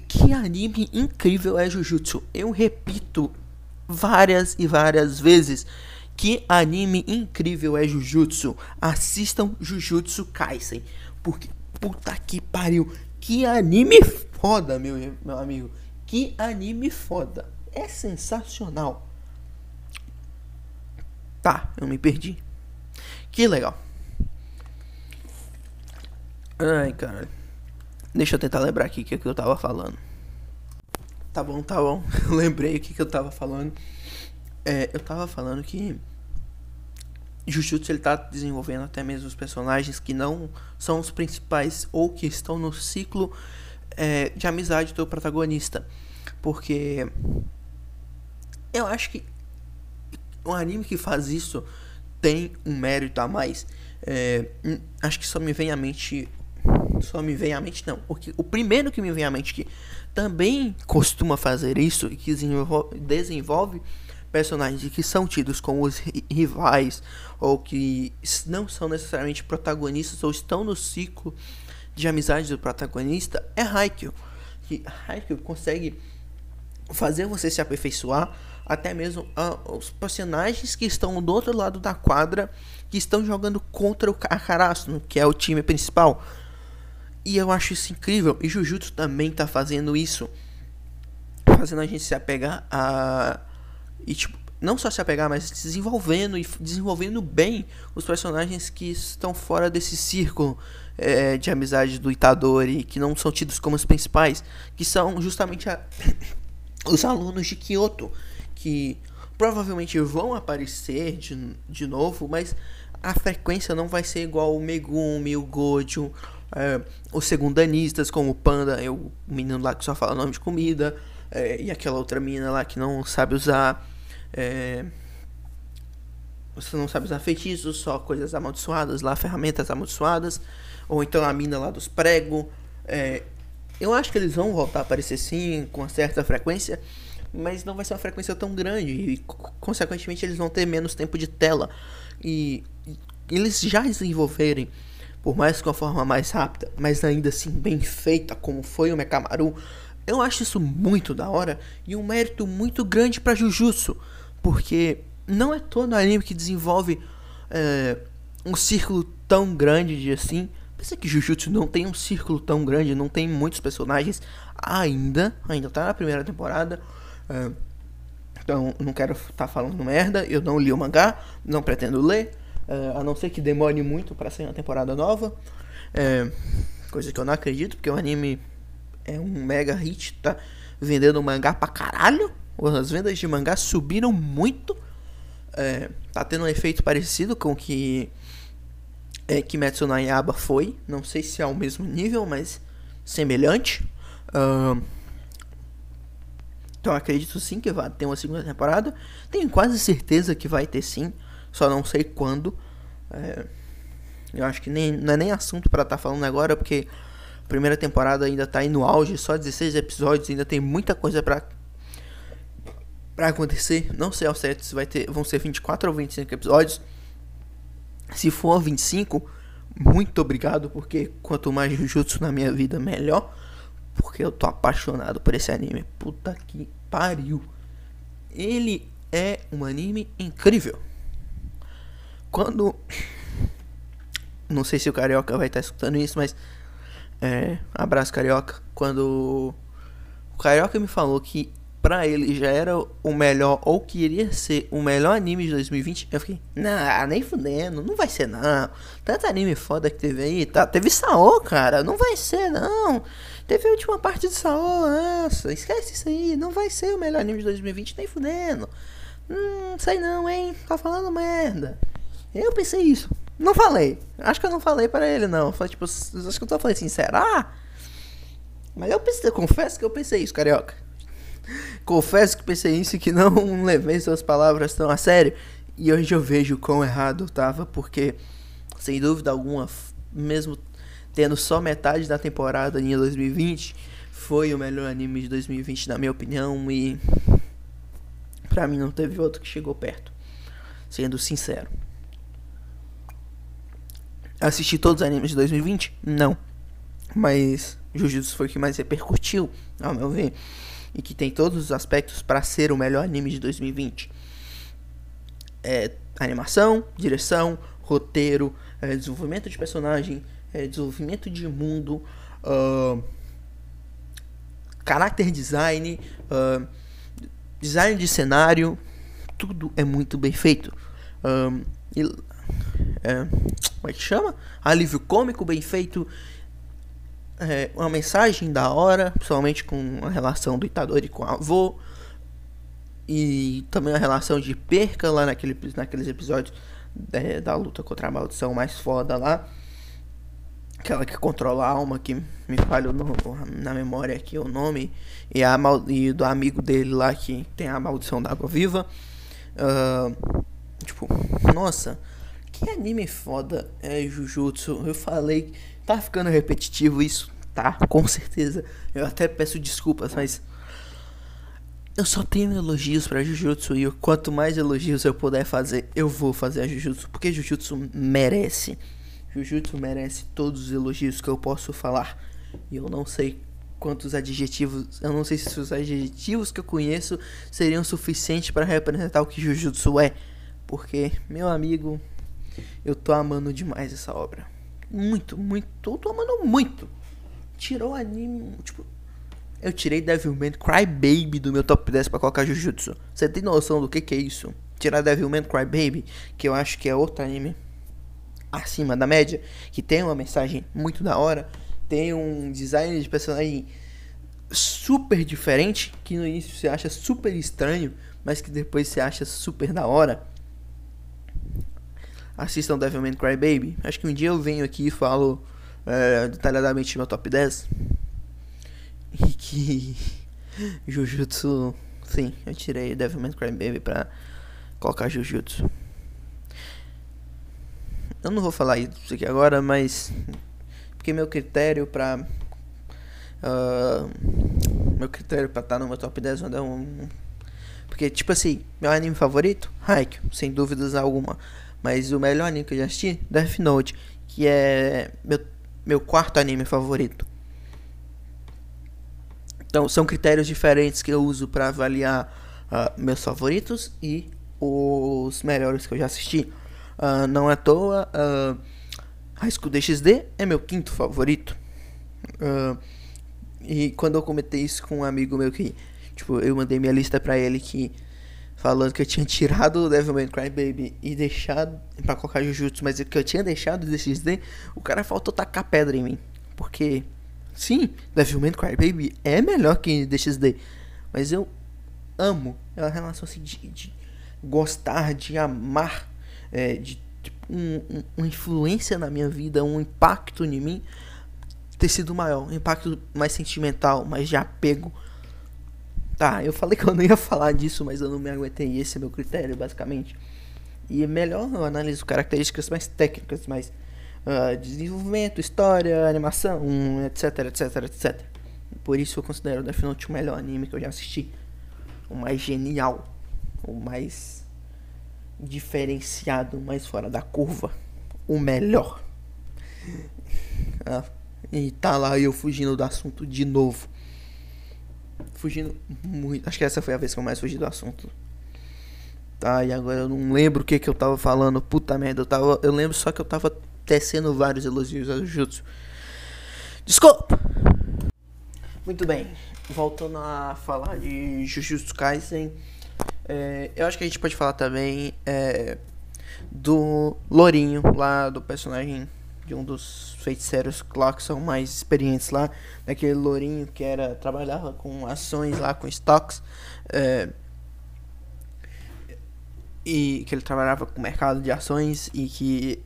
Que anime incrível é Jujutsu. Eu repito várias e várias vezes. Que anime incrível é Jujutsu. Assistam Jujutsu Kaisen. Porque, puta que pariu. Que anime foda, meu, meu amigo. Que anime foda. É sensacional. Tá, eu me perdi. Que legal. Ai, cara. Deixa eu tentar lembrar aqui o que, que eu tava falando. Tá bom, tá bom. Lembrei o que, que eu tava falando. É, eu tava falando que Jujutsu ele tá desenvolvendo até mesmo os personagens que não são os principais ou que estão no ciclo é, de amizade do protagonista. Porque eu acho que um anime que faz isso tem um mérito a mais. É, hum, acho que só me vem à mente. Só me vem à mente, não. Porque o primeiro que me vem à mente que também costuma fazer isso e que desenvolve, desenvolve personagens que são tidos como os rivais ou que não são necessariamente protagonistas ou estão no ciclo de amizade do protagonista é Haikyuu. Que Haikyuu consegue fazer você se aperfeiçoar até mesmo uh, os personagens que estão do outro lado da quadra, que estão jogando contra o Karasuno, que é o time principal. E eu acho isso incrível. E Jujutsu também está fazendo isso. Fazendo a gente se apegar a. E tipo, não só se apegar, mas desenvolvendo e desenvolvendo bem os personagens que estão fora desse círculo é, de amizade do Itadori, que não são tidos como os principais, que são justamente a, os alunos de Kyoto que provavelmente vão aparecer de, de novo, mas a frequência não vai ser igual o Megumi, o Gojo, é, os segundanistas, como o Panda, é o menino lá que só fala nome de comida, é, e aquela outra menina lá que não sabe usar. É, você não sabe usar feitiços, só coisas amaldiçoadas lá, ferramentas amaldiçoadas, ou então a mina lá dos pregos. É, eu acho que eles vão voltar a aparecer sim, com certa frequência mas não vai ser uma frequência tão grande e consequentemente eles vão ter menos tempo de tela e, e eles já desenvolverem por mais que uma forma mais rápida, mas ainda assim bem feita como foi o Mekamaru, eu acho isso muito da hora e um mérito muito grande para Jujutsu, porque não é todo anime que desenvolve é, um círculo tão grande de assim. Pensa que Jujutsu não tem um círculo tão grande, não tem muitos personagens ainda, ainda tá na primeira temporada. É, então, não quero estar tá falando merda. Eu não li o mangá, não pretendo ler. É, a não ser que demore muito para sair uma temporada nova. É, coisa que eu não acredito, porque o anime é um mega hit, tá vendendo mangá pra caralho. As vendas de mangá subiram muito. É, tá tendo um efeito parecido com o que é, Kimetsu no Yaba foi. Não sei se é ao mesmo nível, mas semelhante. Uh, então acredito sim que vai ter uma segunda temporada. Tenho quase certeza que vai ter sim. Só não sei quando. É, eu acho que nem, não é nem assunto para estar tá falando agora, porque a primeira temporada ainda tá aí no auge, só 16 episódios, ainda tem muita coisa para para acontecer. Não sei ao certo se vai ter, vão ser 24 ou 25 episódios. Se for 25, muito obrigado, porque quanto mais Jujutsu na minha vida, melhor. Porque eu tô apaixonado por esse anime. Puta que pariu. Ele é um anime incrível. Quando. Não sei se o Carioca vai estar escutando isso, mas. É, abraço, Carioca. Quando o Carioca me falou que pra ele já era o melhor, ou queria ser o melhor anime de 2020, eu fiquei, nah, nem fudendo, não vai ser não. Tanto anime foda que teve aí, tá? Teve Saô, cara, não vai ser não. Teve a última parte de Saô, nossa, esquece isso aí, não vai ser o melhor anime de 2020, nem fudendo. Hum, sei não, hein, tá falando merda. Eu pensei isso. Não falei. Acho que eu não falei para ele, não. Falei, tipo, acho que eu tô falando assim, será? Mas eu pensei, eu confesso que eu pensei isso, carioca. Confesso que pensei isso e que não levei suas palavras tão a sério. E hoje eu vejo quão errado eu tava, porque, sem dúvida alguma, mesmo tendo só metade da temporada em 2020, foi o melhor anime de 2020, na minha opinião, e pra mim não teve outro que chegou perto. Sendo sincero. Assisti todos os animes de 2020? Não. Mas Jujutsu foi o que mais repercutiu, ao meu ver. E que tem todos os aspectos para ser o melhor anime de 2020. É, animação, direção, roteiro, é, desenvolvimento de personagem, é, desenvolvimento de mundo, uh, character design, uh, design de cenário, tudo é muito bem feito. Um, e, é, como é que chama? Alívio cômico bem feito. É, uma mensagem da hora, principalmente com a relação do Itadori com o avô. E também a relação de perca lá naquele, naqueles episódios é, da luta contra a maldição mais foda lá. Aquela que controla a alma, que me falha no, na memória aqui o nome. E, a, e do amigo dele lá que tem a maldição da água viva. Uh, tipo, nossa, que anime foda é Jujutsu. Eu falei, tá ficando repetitivo isso, tá? Com certeza. Eu até peço desculpas, mas eu só tenho elogios para Jujutsu e quanto mais elogios eu puder fazer, eu vou fazer a Jujutsu, porque Jujutsu merece. Jujutsu merece todos os elogios que eu posso falar. E eu não sei quantos adjetivos, eu não sei se os adjetivos que eu conheço seriam suficientes para representar o que Jujutsu é. Porque, meu amigo, eu tô amando demais essa obra. Muito, muito. Eu tô amando muito. Tirou anime. Tipo, eu tirei Devilman Crybaby do meu top 10 pra colocar Jujutsu. Você tem noção do que, que é isso? Tirar Devilman Crybaby, que eu acho que é outro anime acima da média, que tem uma mensagem muito da hora, tem um design de personagem super diferente, que no início você acha super estranho, mas que depois você acha super da hora assistam Devilman Crybaby. Acho que um dia eu venho aqui e falo é, detalhadamente meu top 10. E que Jujutsu. Sim, eu tirei Devilman Crybaby pra colocar Jujutsu. Eu não vou falar isso aqui agora, mas. Porque meu critério pra. Uh, meu critério pra estar tá no meu top 10 é um. Porque, tipo assim, meu anime favorito? Haikyuu, sem dúvidas alguma. Mas o melhor anime que eu já assisti, Death Note, que é meu, meu quarto anime favorito. Então, são critérios diferentes que eu uso para avaliar uh, meus favoritos e os melhores que eu já assisti. Uh, não é à toa, uh, High School DxD é meu quinto favorito. Uh, e quando eu comentei isso com um amigo meu que, tipo, eu mandei minha lista para ele que falando que eu tinha tirado o Devilman Crybaby e deixado para colocar Jujutsu, mas que eu tinha deixado o DXD, o cara faltou tacar pedra em mim. Porque, sim, Devilman Crybaby é melhor que DXD, mas eu amo. É uma relação assim de, de gostar, de amar, é, de tipo, um, um, uma influência na minha vida, um impacto em mim ter sido maior, um impacto mais sentimental, mais de apego Tá, eu falei que eu não ia falar disso, mas eu não me aguentei. Esse é meu critério, basicamente. E é melhor eu analiso características mais técnicas, mais uh, desenvolvimento, história, animação, etc, etc, etc. Por isso eu considero Death Note o melhor anime que eu já assisti. O mais genial. O mais diferenciado, mais fora da curva. O melhor. Ah, e tá lá eu fugindo do assunto de novo. Fugindo muito. Acho que essa foi a vez que eu mais fugi do assunto. Tá, e agora eu não lembro o que que eu tava falando. Puta merda, eu tava. Eu lembro só que eu tava tecendo vários elogios ao Jutsu. Desculpa! Muito bem, voltando a falar de Jujutsu Kaisen, é, eu acho que a gente pode falar também é, do Lourinho, lá do personagem de um dos feiticeiros lá que são mais experientes lá, daquele Lourinho que era trabalhava com ações lá, com estoques, é, e que ele trabalhava com mercado de ações e que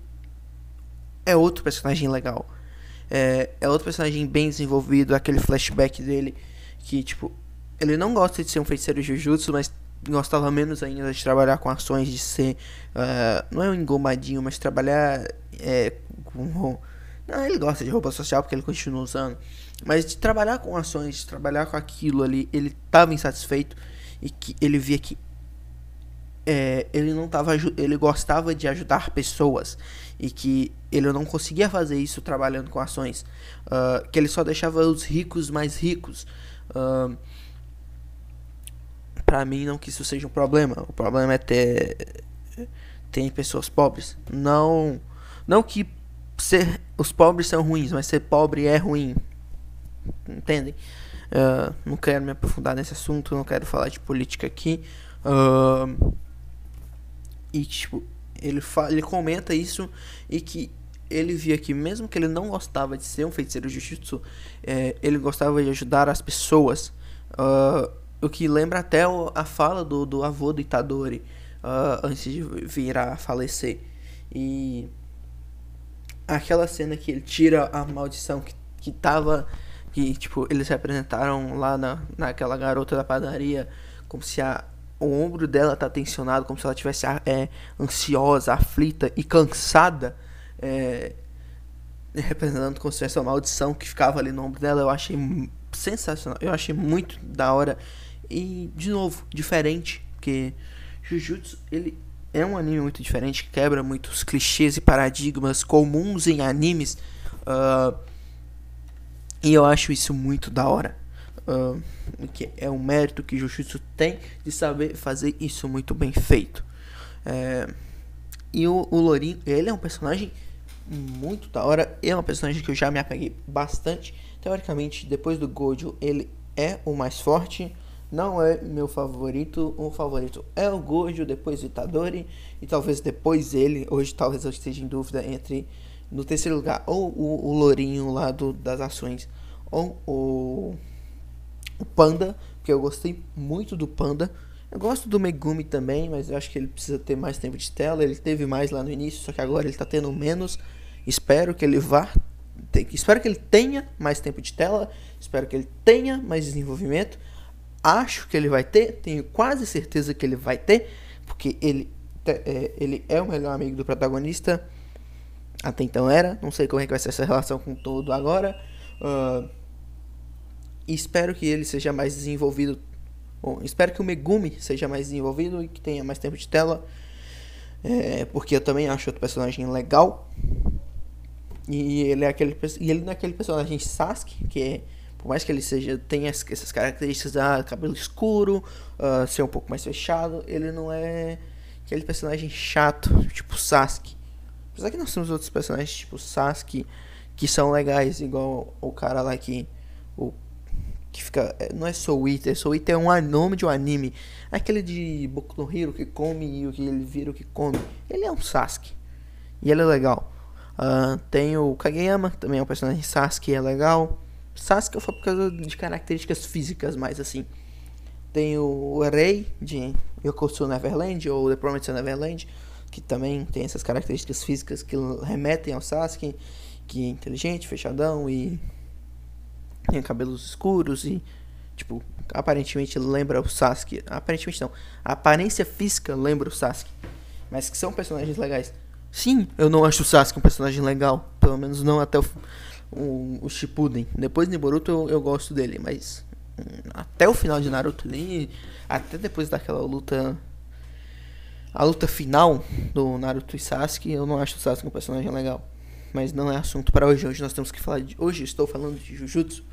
é outro personagem legal. É, é outro personagem bem desenvolvido, aquele flashback dele que, tipo, ele não gosta de ser um feiticeiro Jujutsu, mas gostava menos ainda de trabalhar com ações, de ser, uh, não é um engomadinho, mas trabalhar é, com... Não, ele gosta de roupa social porque ele continua usando. Mas de trabalhar com ações, de trabalhar com aquilo ali, ele estava insatisfeito e que ele via que é, ele não tava ele gostava de ajudar pessoas e que ele não conseguia fazer isso trabalhando com ações uh, que ele só deixava os ricos mais ricos uh, para mim não que isso seja um problema o problema é ter tem pessoas pobres não não que ser os pobres são ruins mas ser pobre é ruim entendem uh, não quero me aprofundar nesse assunto não quero falar de política aqui uh, e, tipo, ele, ele comenta isso e que ele via que mesmo que ele não gostava de ser um feiticeiro de jiu-jitsu, é, ele gostava de ajudar as pessoas. Uh, o que lembra até a fala do, do avô do Itadori uh, antes de vir a falecer. E aquela cena que ele tira a maldição que, que tava. Que, tipo, eles se apresentaram lá na, naquela garota da padaria, como se a, o ombro dela tá tensionado, como se ela tivesse é, ansiosa, aflita e cansada, é, representando como se tivesse uma maldição que ficava ali no ombro dela. Eu achei sensacional, eu achei muito da hora e de novo diferente, porque Jujutsu ele é um anime muito diferente, quebra muitos clichês e paradigmas comuns em animes. Uh, e eu acho isso muito da hora uh, que é um mérito que Jujutsu tem de saber fazer isso muito bem feito. É, e o, o Lorin, ele é um personagem muito da hora, é um personagem que eu já me apeguei bastante. Teoricamente, depois do Gojo, ele é o mais forte. Não é meu favorito. O favorito é o Gojo, depois o Itadori. E talvez depois ele. Hoje talvez eu esteja em dúvida entre. No terceiro lugar, ou o, o Lourinho lá do, das ações. Ou o o Panda, que eu gostei muito do Panda. Eu gosto do Megumi também, mas eu acho que ele precisa ter mais tempo de tela. Ele teve mais lá no início, só que agora ele tá tendo menos. Espero que ele vá. espero que ele tenha mais tempo de tela. Espero que ele tenha mais desenvolvimento. Acho que ele vai ter, tenho quase certeza que ele vai ter, porque ele, é, ele é o melhor amigo do protagonista. Até então era. Não sei como é que vai ser essa relação com todo agora. Uh, espero que ele seja mais desenvolvido. Bom, espero que o Megumi seja mais desenvolvido e que tenha mais tempo de tela. É, porque eu também acho outro personagem legal. E ele é aquele e ele não é aquele personagem Sasuke, que é, por mais que ele seja tenha essas características ah, cabelo escuro, uh, ser um pouco mais fechado, ele não é aquele personagem chato, tipo Sasuke. Apesar que nós temos outros personagens tipo Sasuke que são legais, igual o cara lá que o que fica. É, não é Soul Eater, Soul é um nome de um anime. Aquele de Boku no Hero que come e o que ele vira o que come. Ele é um Sasuke. E ele é legal. Uh, tem o Kageyama, também é um personagem Sasuke, é legal. Sasuke falo por causa de características físicas, mais assim. Tem o Rei de Yokosu Neverland ou The Promised Neverland, que também tem essas características físicas que remetem ao Sasuke, que é inteligente, fechadão e tem cabelos escuros e, tipo, aparentemente lembra o Sasuke. Aparentemente não. A aparência física lembra o Sasuke. Mas que são personagens legais. Sim, eu não acho o Sasuke um personagem legal. Pelo menos não até o, o, Shippuden. Depois de Boruto eu, eu gosto dele, mas hum, até o final de Naruto ali, até depois daquela luta a luta final do Naruto e Sasuke, eu não acho o Sasuke um personagem legal. mas não é assunto para hoje. Hoje nós temos que falar de. Hoje estou falando de Jujutsu.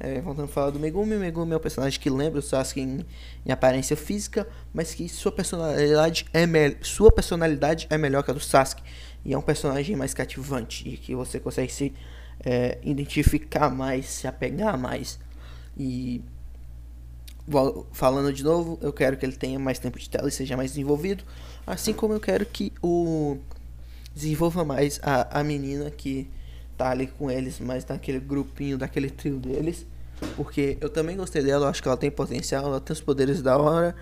É, voltando a falar do Megumi, o Megumi é um personagem que lembra o Sasuke em, em aparência física, mas que sua personalidade é sua personalidade é melhor que a do Sasuke e é um personagem mais cativante e que você consegue se é, identificar mais, se apegar mais e falando de novo, eu quero que ele tenha mais tempo de tela e seja mais desenvolvido, assim como eu quero que o desenvolva mais a, a menina que tá ali com eles, mais naquele grupinho, daquele trio deles, porque eu também gostei dela, acho que ela tem potencial, ela tem os poderes da hora.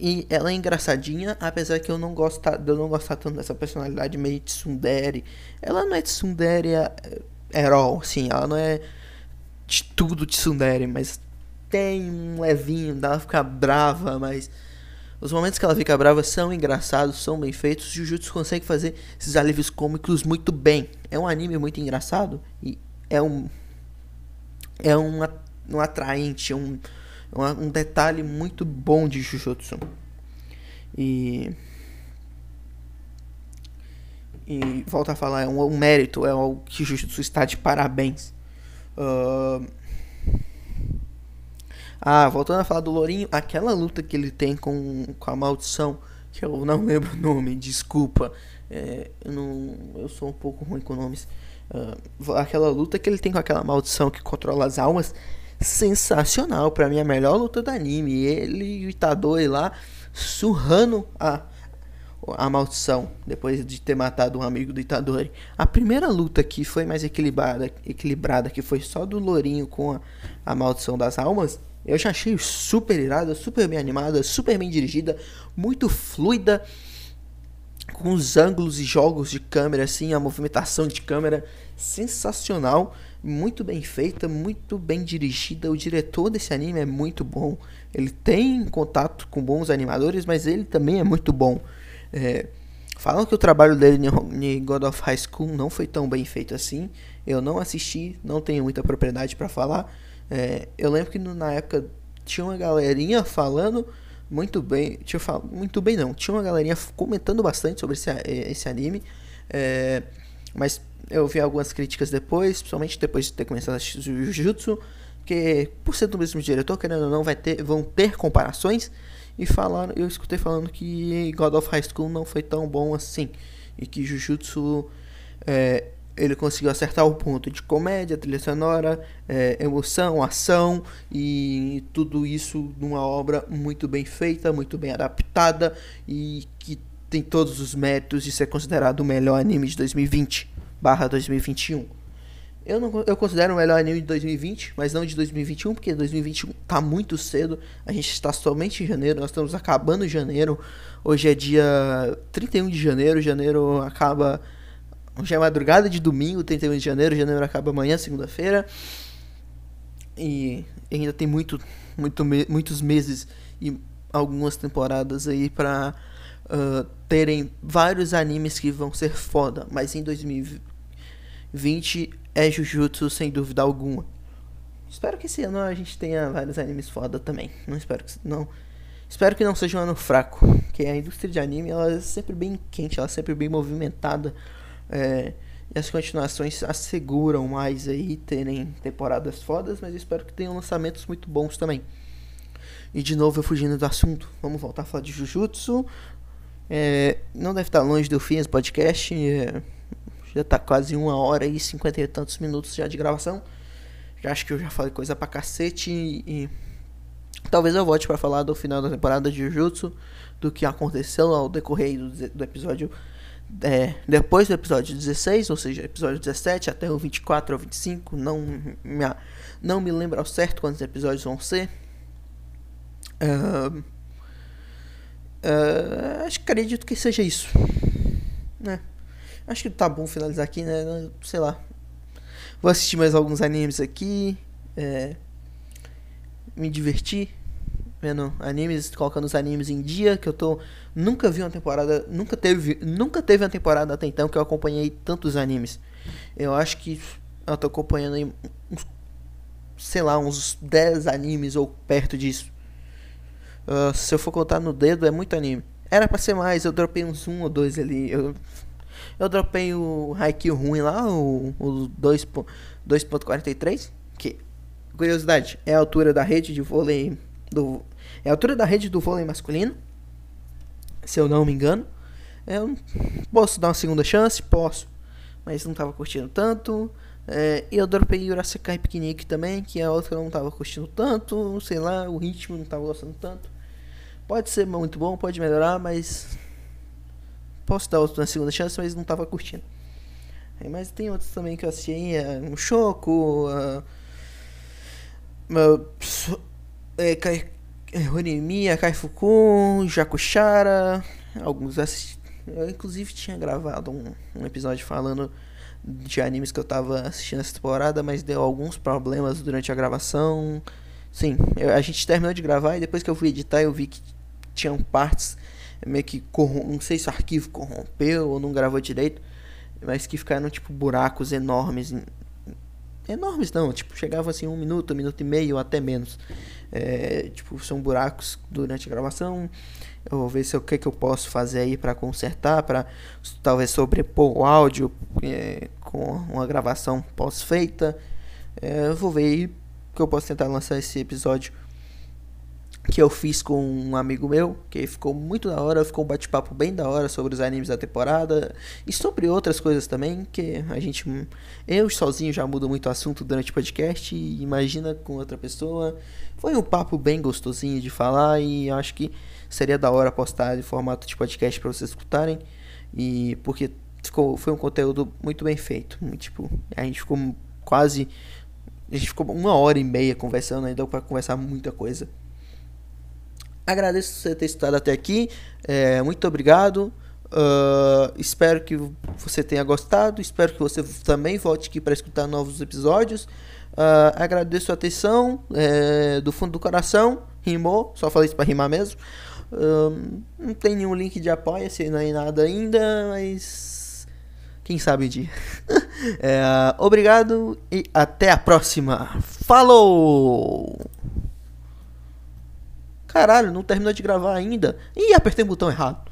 E ela é engraçadinha, apesar que eu não gosto de eu não gostar tanto dessa personalidade meio tsundere. Ela não é tsundere at all, sim, ela não é de tudo tsundere, mas tem um levinho, dá ela ficar brava, mas os momentos que ela fica brava são engraçados, são bem feitos. Jujutsu consegue fazer esses alívios cômicos muito bem. É um anime muito engraçado e é um é um, um atraente, um, um detalhe muito bom de Jujutsu. E e volta a falar, é um, um mérito, é o que Jujutsu está de parabéns. Uh, ah, voltando a falar do Lourinho, aquela luta que ele tem com, com a maldição, que eu não lembro o nome, desculpa. É, eu, não, eu sou um pouco ruim com nomes. Uh, aquela luta que ele tem com aquela maldição que controla as almas, sensacional. Pra mim, a melhor luta do anime. Ele e o Itadori lá surrando a, a maldição depois de ter matado um amigo do Itadori. A primeira luta que foi mais equilibrada, equilibrada que foi só do Lourinho com a, a maldição das almas eu já achei super irada, super bem animada, super bem dirigida, muito fluida, com os ângulos e jogos de câmera, assim, a movimentação de câmera sensacional, muito bem feita, muito bem dirigida. O diretor desse anime é muito bom. Ele tem contato com bons animadores, mas ele também é muito bom. É, falam que o trabalho dele em God of High School não foi tão bem feito assim. Eu não assisti, não tenho muita propriedade para falar é, eu lembro que na época tinha uma galerinha falando muito bem. Tinha fal, muito bem não. Tinha uma galerinha comentando bastante sobre esse, esse anime. É, mas eu vi algumas críticas depois, principalmente depois de ter começado a Jujutsu, que por ser do mesmo diretor, querendo ou não, vai ter, vão ter comparações. E falaram, eu escutei falando que God of High School não foi tão bom assim. E que Jujutsu é, ele conseguiu acertar o ponto de comédia, trilha sonora, é, emoção, ação e tudo isso numa obra muito bem feita, muito bem adaptada e que tem todos os méritos de ser considerado o melhor anime de 2020 barra 2021. Eu, não, eu considero o melhor anime de 2020, mas não de 2021, porque 2021 tá muito cedo. A gente está somente em janeiro, nós estamos acabando janeiro. Hoje é dia 31 de janeiro, janeiro acaba Hoje é madrugada de domingo, 31 de janeiro. Janeiro acaba amanhã, segunda-feira. E ainda tem muito, muito, muitos meses e algumas temporadas aí pra uh, terem vários animes que vão ser foda. Mas em 2020 é Jujutsu sem dúvida alguma. Espero que esse ano a gente tenha vários animes foda também. Não espero que não. Espero que não seja um ano fraco, que a indústria de anime ela é sempre bem quente, ela é sempre bem movimentada. É, e as continuações asseguram mais aí terem temporadas fodas, mas espero que tenham lançamentos muito bons também. E de novo eu fugindo do assunto, vamos voltar a falar de Jujutsu. É, não deve estar longe do fim esse podcast. É, já está quase uma hora e cinquenta e tantos minutos já de gravação. Já acho que eu já falei coisa pra cacete e, e talvez eu volte para falar do final da temporada de Jujutsu, do que aconteceu ao decorrer do, do episódio é, depois do episódio 16, ou seja, episódio 17 até o 24 ou 25, não me, não me lembro ao certo quantos episódios vão ser. Uh, uh, acho que acredito que seja isso. Né? Acho que tá bom finalizar aqui, né? Sei lá. Vou assistir mais alguns animes aqui. É, me divertir vendo animes, colocando os animes em dia, que eu tô nunca vi uma temporada, nunca teve, nunca teve uma temporada até então que eu acompanhei tantos animes. Eu acho que eu tô acompanhando aí uns, sei lá, uns 10 animes ou perto disso. Uh, se eu for contar no dedo, é muito anime. Era pra ser mais, eu dropei uns um ou dois ali. Eu, Eu dropei o Haikyuu ruim lá, o, o 2.43, que, curiosidade, é a altura da rede de vôlei do... É a altura da rede do vôlei masculino, se eu não me engano. Eu posso dar uma segunda chance? Posso. Mas não tava curtindo tanto. É, eu dropei Urasekai Picnic também, que é outra eu não tava curtindo tanto. Sei lá, o ritmo não tava gostando tanto. Pode ser muito bom, pode melhorar, mas. Posso dar outra segunda chance, mas não tava curtindo. É, mas tem outros também que eu assisti é, um Choco. Uh, uh, é, Kai, Horimiya, Kaifukun, Jakushara. Alguns assisti. Eu inclusive tinha gravado um, um episódio falando de animes que eu tava assistindo essa temporada, mas deu alguns problemas durante a gravação. Sim, eu, a gente terminou de gravar e depois que eu fui editar eu vi que tinham partes meio que corrom... não sei se o arquivo corrompeu ou não gravou direito, mas que ficaram tipo buracos enormes. Enormes não, tipo, chegava assim um minuto, um minuto e meio, até menos. É, tipo, são buracos durante a gravação. Eu vou ver se o que, que eu posso fazer aí para consertar, para talvez sobrepor o áudio é, com uma gravação pós-feita. É, eu vou ver aí que eu posso tentar lançar esse episódio que eu fiz com um amigo meu, que ficou muito da hora, ficou um bate-papo bem da hora sobre os animes da temporada e sobre outras coisas também, que a gente eu sozinho já mudo muito o assunto durante o podcast, e imagina com outra pessoa. Foi um papo bem gostosinho de falar e acho que seria da hora postar em formato de podcast para vocês escutarem e porque ficou foi um conteúdo muito bem feito, tipo, a gente ficou quase a gente ficou uma hora e meia conversando, ainda para conversar muita coisa. Agradeço você ter estado até aqui. É, muito obrigado. Uh, espero que você tenha gostado. Espero que você também volte aqui para escutar novos episódios. Uh, agradeço a atenção é, do fundo do coração. Rimou, só falei isso para rimar mesmo. Uh, não tem nenhum link de apoia-se nem nada ainda, mas quem sabe um dia. é, obrigado e até a próxima. Falou! Caralho, não terminou de gravar ainda. Ih, apertei o botão errado.